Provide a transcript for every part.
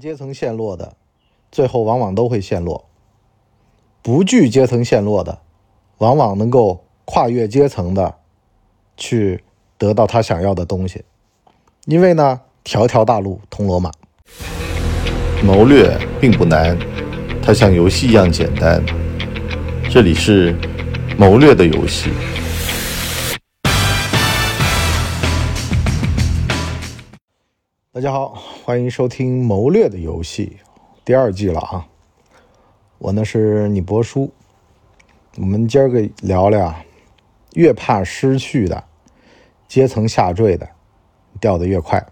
阶层陷落的，最后往往都会陷落；不惧阶层陷落的，往往能够跨越阶层的去得到他想要的东西。因为呢，条条大路通罗马。谋略并不难，它像游戏一样简单。这里是谋略的游戏。大家好，欢迎收听《谋略的游戏》第二季了啊！我呢是你博叔，我们今儿个聊聊，越怕失去的，阶层下坠的，掉得越快。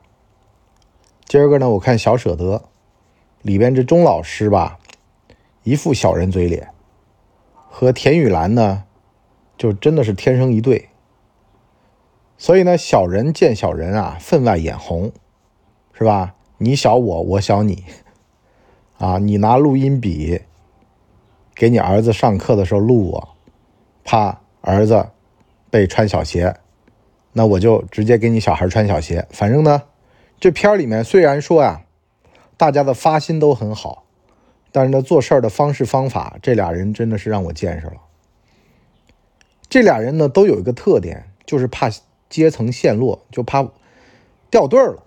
今儿个呢，我看小舍得里边这钟老师吧，一副小人嘴脸，和田雨岚呢，就真的是天生一对。所以呢，小人见小人啊，分外眼红。是吧？你小我，我小你，啊！你拿录音笔给你儿子上课的时候录我，怕儿子被穿小鞋，那我就直接给你小孩穿小鞋。反正呢，这片里面虽然说呀，大家的发心都很好，但是呢，做事儿的方式方法，这俩人真的是让我见识了。这俩人呢，都有一个特点，就是怕阶层陷落，就怕掉队儿了。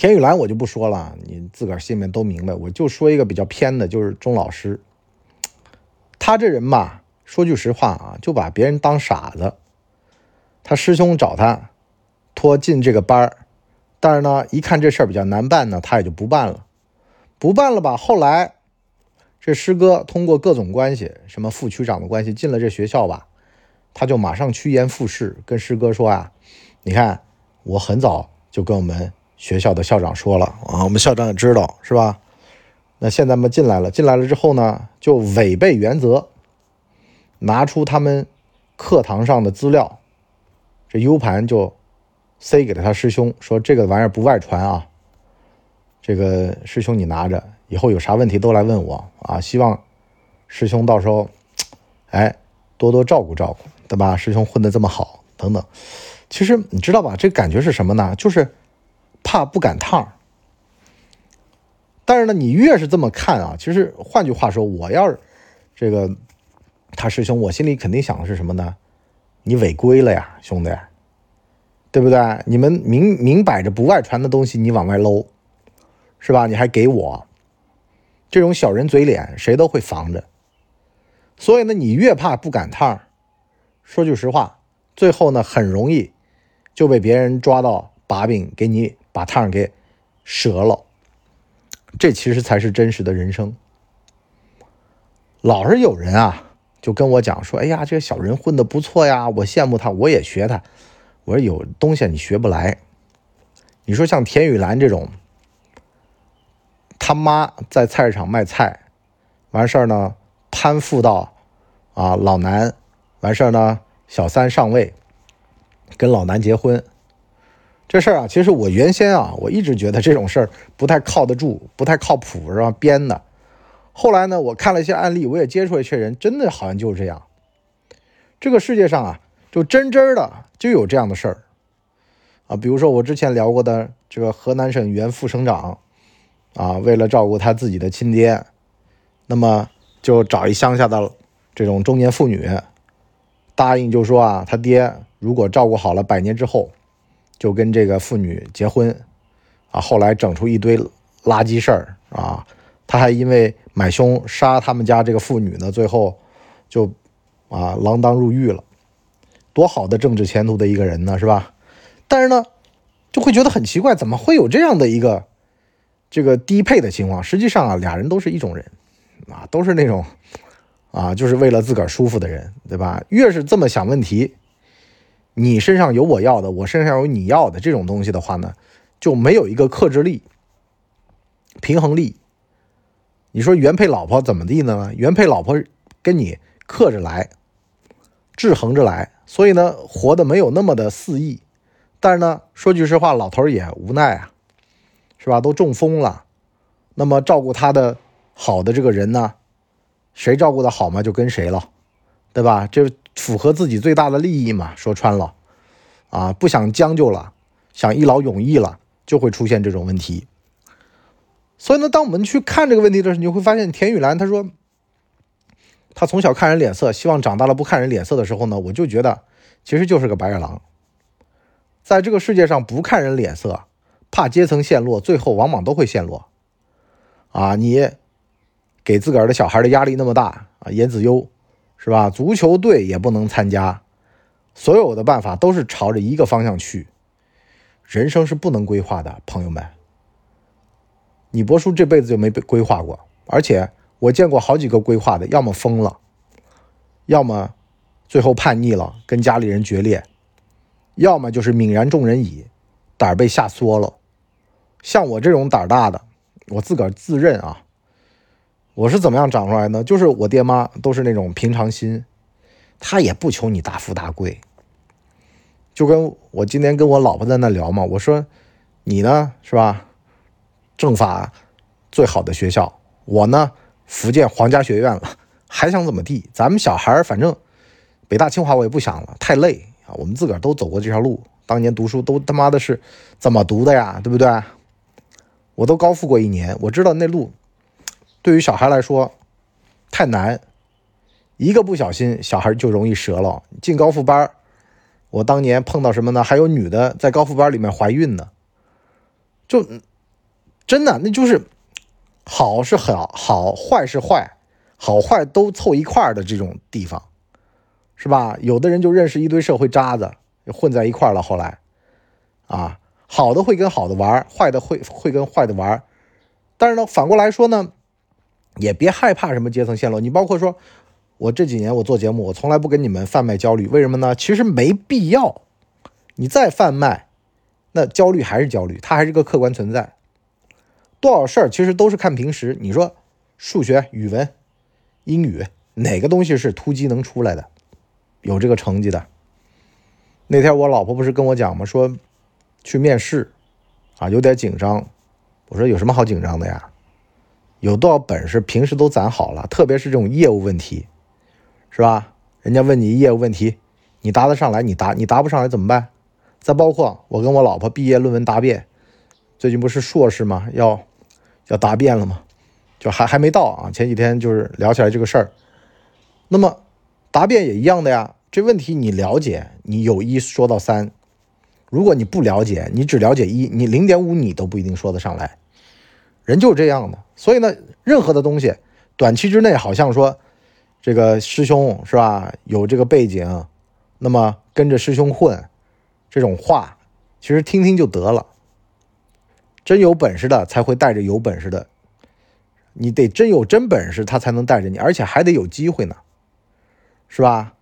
田雨岚我就不说了，你自个儿心里面都明白。我就说一个比较偏的，就是钟老师。他这人吧，说句实话啊，就把别人当傻子。他师兄找他托进这个班儿，但是呢，一看这事儿比较难办呢，他也就不办了。不办了吧？后来这师哥通过各种关系，什么副区长的关系进了这学校吧，他就马上趋炎附势，跟师哥说啊：“你看，我很早就跟我们。”学校的校长说了啊，我们校长也知道是吧？那现在嘛进来了，进来了之后呢，就违背原则，拿出他们课堂上的资料，这 U 盘就塞给了他师兄，说这个玩意儿不外传啊。这个师兄你拿着，以后有啥问题都来问我啊。希望师兄到时候，哎，多多照顾照顾，对吧？师兄混的这么好，等等。其实你知道吧？这感觉是什么呢？就是。怕不赶趟儿但是呢，你越是这么看啊，其实换句话说，我要是这个他师兄，我心里肯定想的是什么呢？你违规了呀，兄弟，对不对？你们明明摆着不外传的东西，你往外搂，是吧？你还给我这种小人嘴脸，谁都会防着。所以呢，你越怕不赶趟儿说句实话，最后呢，很容易就被别人抓到把柄，给你。把趟给折了，这其实才是真实的人生。老是有人啊，就跟我讲说：“哎呀，这个小人混的不错呀，我羡慕他，我也学他。”我说：“有东西你学不来。你说像田雨岚这种，他妈在菜市场卖菜，完事儿呢，攀附到啊老南，完事儿呢，小三上位，跟老南结婚。”这事儿啊，其实我原先啊，我一直觉得这种事儿不太靠得住，不太靠谱，是吧？编的。后来呢，我看了一些案例，我也接触了一些人，真的好像就是这样。这个世界上啊，就真真的就有这样的事儿啊。比如说我之前聊过的这个河南省原副省长啊，为了照顾他自己的亲爹，那么就找一乡下的这种中年妇女，答应就说啊，他爹如果照顾好了，百年之后。就跟这个妇女结婚，啊，后来整出一堆垃圾事儿啊，他还因为买凶杀他们家这个妇女呢，最后就啊锒铛入狱了，多好的政治前途的一个人呢，是吧？但是呢，就会觉得很奇怪，怎么会有这样的一个这个低配的情况？实际上啊，俩人都是一种人啊，都是那种啊，就是为了自个儿舒服的人，对吧？越是这么想问题。你身上有我要的，我身上有你要的这种东西的话呢，就没有一个克制力、平衡力。你说原配老婆怎么地呢？原配老婆跟你克着来，制衡着来，所以呢，活的没有那么的肆意。但是呢，说句实话，老头也无奈啊，是吧？都中风了，那么照顾他的好的这个人呢，谁照顾的好嘛，就跟谁了，对吧？这。符合自己最大的利益嘛？说穿了，啊，不想将就了，想一劳永逸了，就会出现这种问题。所以呢，当我们去看这个问题的时候，你就会发现田雨岚他说，他从小看人脸色，希望长大了不看人脸色的时候呢，我就觉得其实就是个白眼狼。在这个世界上，不看人脸色，怕阶层陷落，最后往往都会陷落。啊，你给自个儿的小孩的压力那么大啊，颜子优是吧？足球队也不能参加，所有的办法都是朝着一个方向去。人生是不能规划的，朋友们。你博叔这辈子就没被规划过，而且我见过好几个规划的，要么疯了，要么最后叛逆了，跟家里人决裂，要么就是泯然众人矣，胆儿被吓缩了。像我这种胆儿大的，我自个儿自认啊，我是怎么样长出来呢？就是我爹妈都是那种平常心，他也不求你大富大贵。就跟我今天跟我老婆在那聊嘛，我说你呢是吧？政法最好的学校，我呢福建皇家学院了，还想怎么地？咱们小孩反正北大清华我也不想了，太累啊。我们自个儿都走过这条路，当年读书都他妈的是怎么读的呀？对不对？我都高复过一年，我知道那路对于小孩来说太难，一个不小心小孩就容易折了。进高复班，我当年碰到什么呢？还有女的在高复班里面怀孕呢，就。真的，那就是好是好，好坏是坏，好坏都凑一块儿的这种地方，是吧？有的人就认识一堆社会渣子，混在一块儿了。后来，啊，好的会跟好的玩，坏的会会跟坏的玩。但是呢，反过来说呢，也别害怕什么阶层陷落。你包括说，我这几年我做节目，我从来不跟你们贩卖焦虑，为什么呢？其实没必要。你再贩卖，那焦虑还是焦虑，它还是个客观存在。多少事儿其实都是看平时。你说数学、语文、英语哪个东西是突击能出来的，有这个成绩的？那天我老婆不是跟我讲吗？说去面试啊，有点紧张。我说有什么好紧张的呀？有多少本事平时都攒好了，特别是这种业务问题，是吧？人家问你业务问题，你答得上来，你答你答不上来怎么办？再包括我跟我老婆毕业论文答辩，最近不是硕士吗？要。要答辩了吗？就还还没到啊！前几天就是聊起来这个事儿。那么答辩也一样的呀。这问题你了解，你有一说到三；如果你不了解，你只了解一，你零点五你都不一定说得上来。人就是这样的。所以呢，任何的东西，短期之内好像说这个师兄是吧，有这个背景，那么跟着师兄混，这种话其实听听就得了。真有本事的才会带着有本事的，你得真有真本事，他才能带着你，而且还得有机会呢，是吧？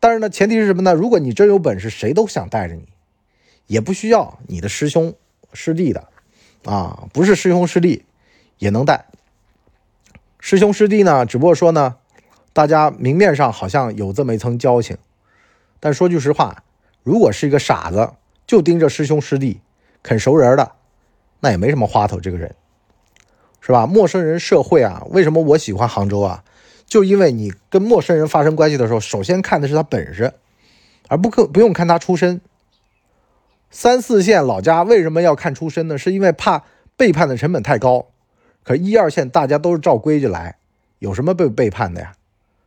但是呢，前提是什么呢？如果你真有本事，谁都想带着你，也不需要你的师兄师弟的，啊，不是师兄师弟也能带。师兄师弟呢，只不过说呢，大家明面上好像有这么一层交情，但说句实话，如果是一个傻子，就盯着师兄师弟啃熟人的。那也没什么花头，这个人，是吧？陌生人社会啊，为什么我喜欢杭州啊？就因为你跟陌生人发生关系的时候，首先看的是他本事，而不可不用看他出身。三四线老家为什么要看出身呢？是因为怕背叛的成本太高。可一二线大家都是照规矩来，有什么被背叛的呀？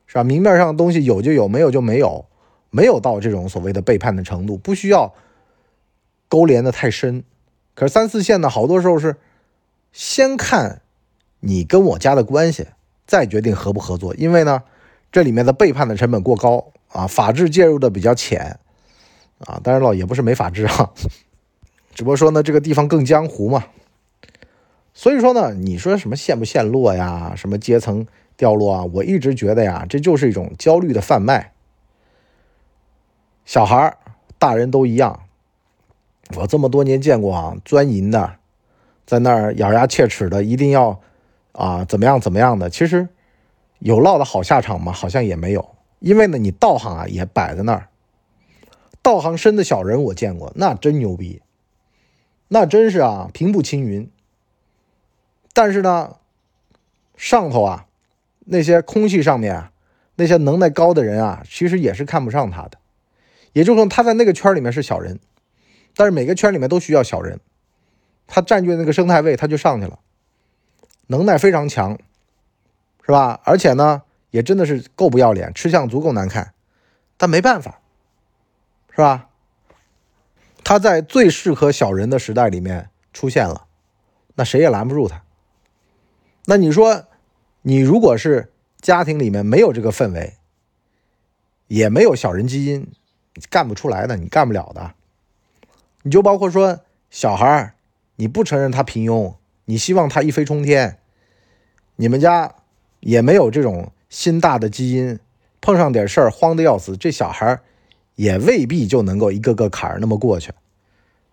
是吧？明面上的东西有就有，没有就没有，没有到这种所谓的背叛的程度，不需要勾连的太深。可是三四线呢，好多时候是先看你跟我家的关系，再决定合不合作。因为呢，这里面的背叛的成本过高啊，法治介入的比较浅啊。当然了，也不是没法治啊，只不过说呢，这个地方更江湖嘛。所以说呢，你说什么陷不陷落呀，什么阶层掉落啊，我一直觉得呀，这就是一种焦虑的贩卖。小孩大人都一样。我这么多年见过啊，钻营的，在那儿咬牙切齿的，一定要啊怎么样怎么样的。其实有落的好下场吗？好像也没有。因为呢，你道行啊也摆在那儿，道行深的小人我见过，那真牛逼，那真是啊平步青云。但是呢，上头啊那些空气上面啊那些能耐高的人啊，其实也是看不上他的。也就是说，他在那个圈里面是小人。但是每个圈里面都需要小人，他占据那个生态位，他就上去了。能耐非常强，是吧？而且呢，也真的是够不要脸，吃相足够难看，但没办法，是吧？他在最适合小人的时代里面出现了，那谁也拦不住他。那你说，你如果是家庭里面没有这个氛围，也没有小人基因，干不出来的，你干不了的。你就包括说小孩儿，你不承认他平庸，你希望他一飞冲天，你们家也没有这种心大的基因，碰上点事儿慌得要死，这小孩儿也未必就能够一个个坎儿那么过去，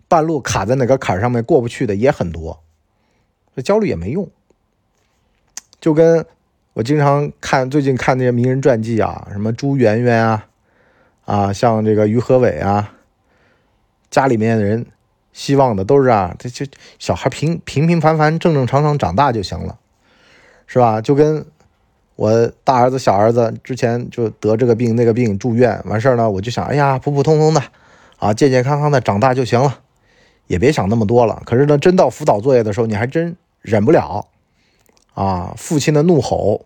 半路卡在哪个坎儿上面过不去的也很多，这焦虑也没用。就跟我经常看最近看那些名人传记啊，什么朱媛媛啊，啊，像这个于和伟啊。家里面的人希望的都是啊，这这小孩平平平凡凡、正正常常长大就行了，是吧？就跟我大儿子、小儿子之前就得这个病那个病住院完事儿呢，我就想，哎呀，普普通通的啊，健健康康的长大就行了，也别想那么多了。可是呢，真到辅导作业的时候，你还真忍不了啊！父亲的怒吼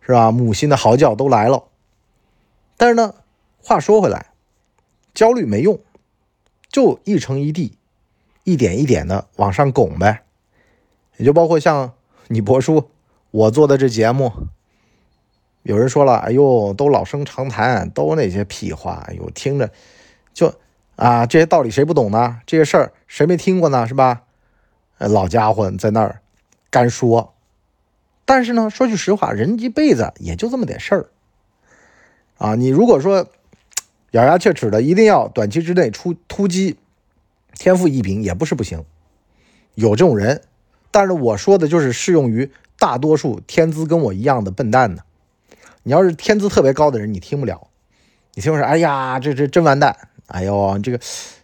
是吧？母亲的嚎叫都来了。但是呢，话说回来，焦虑没用。就一成一地，一点一点的往上拱呗，也就包括像你博叔我做的这节目，有人说了，哎呦，都老生常谈，都那些屁话，哎呦，听着就啊，这些道理谁不懂呢？这些事儿谁没听过呢？是吧？老家伙在那儿干说，但是呢，说句实话，人一辈子也就这么点事儿啊，你如果说。咬牙切齿的，一定要短期之内出突击，天赋异禀也不是不行，有这种人。但是我说的就是适用于大多数天资跟我一样的笨蛋呢。你要是天资特别高的人，你听不了，你听我说，哎呀，这这真完蛋，哎呦，这个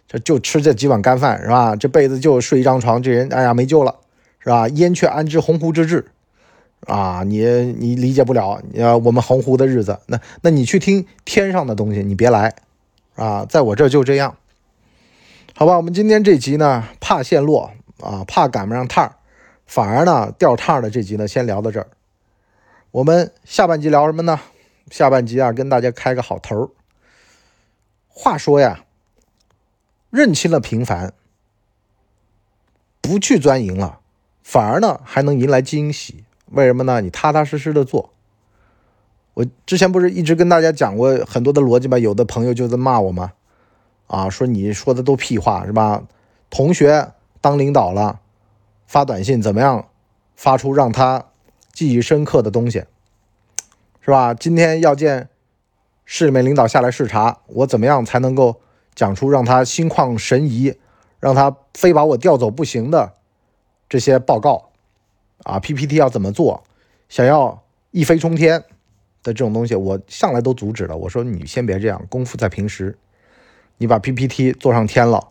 这就吃这几碗干饭是吧？这辈子就睡一张床，这人哎呀没救了，是吧？燕雀安知鸿鹄之志啊？你你理解不了，要我们鸿鹄的日子，那那你去听天上的东西，你别来。啊，在我这就这样，好吧？我们今天这集呢，怕陷落啊，怕赶不上趟儿，反而呢掉趟儿的这集呢，先聊到这儿。我们下半集聊什么呢？下半集啊，跟大家开个好头儿。话说呀，认清了平凡，不去钻营了，反而呢还能迎来惊喜。为什么呢？你踏踏实实的做。我之前不是一直跟大家讲过很多的逻辑吗？有的朋友就在骂我吗？啊，说你说的都屁话是吧？同学当领导了，发短信怎么样？发出让他记忆深刻的东西，是吧？今天要见市里面领导下来视察，我怎么样才能够讲出让他心旷神怡，让他非把我调走不行的这些报告？啊，PPT 要怎么做？想要一飞冲天？的这种东西，我向来都阻止了。我说你先别这样，功夫在平时。你把 PPT 做上天了，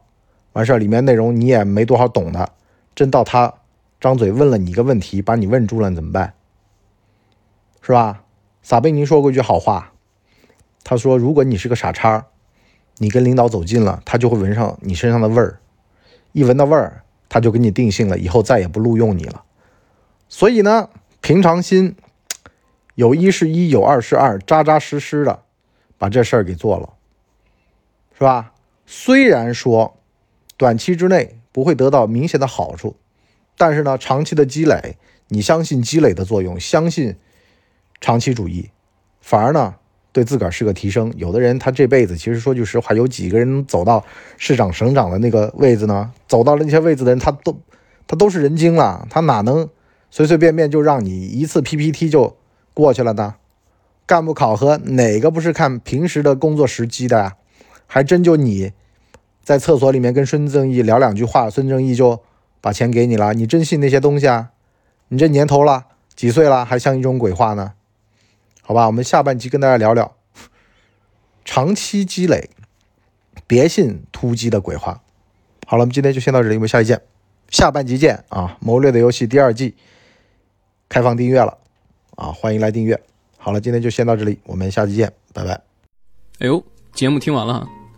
完事儿里面内容你也没多少懂的，真到他张嘴问了你一个问题，把你问住了，怎么办？是吧？撒贝宁说过一句好话，他说：“如果你是个傻叉，你跟领导走近了，他就会闻上你身上的味儿，一闻到味儿，他就给你定性了，以后再也不录用你了。所以呢，平常心。”有一是一，有二是二，扎扎实实的把这事儿给做了，是吧？虽然说短期之内不会得到明显的好处，但是呢，长期的积累，你相信积累的作用，相信长期主义，反而呢对自个儿是个提升。有的人他这辈子其实说句实话，有几个人能走到市长、省长的那个位子呢？走到了那些位子的人，他都他都是人精了，他哪能随随便便就让你一次 PPT 就。过去了呢，干部考核哪个不是看平时的工作时机的呀？还真就你在厕所里面跟孙正义聊两句话，孙正义就把钱给你了？你真信那些东西啊？你这年头了，几岁了，还像一种鬼话呢？好吧，我们下半集跟大家聊聊长期积累，别信突击的鬼话。好了，我们今天就先到这里，我们下期见，下半集见啊！谋略的游戏第二季开放订阅了。啊，欢迎来订阅。好了，今天就先到这里，我们下期见，拜拜。哎呦，节目听完了，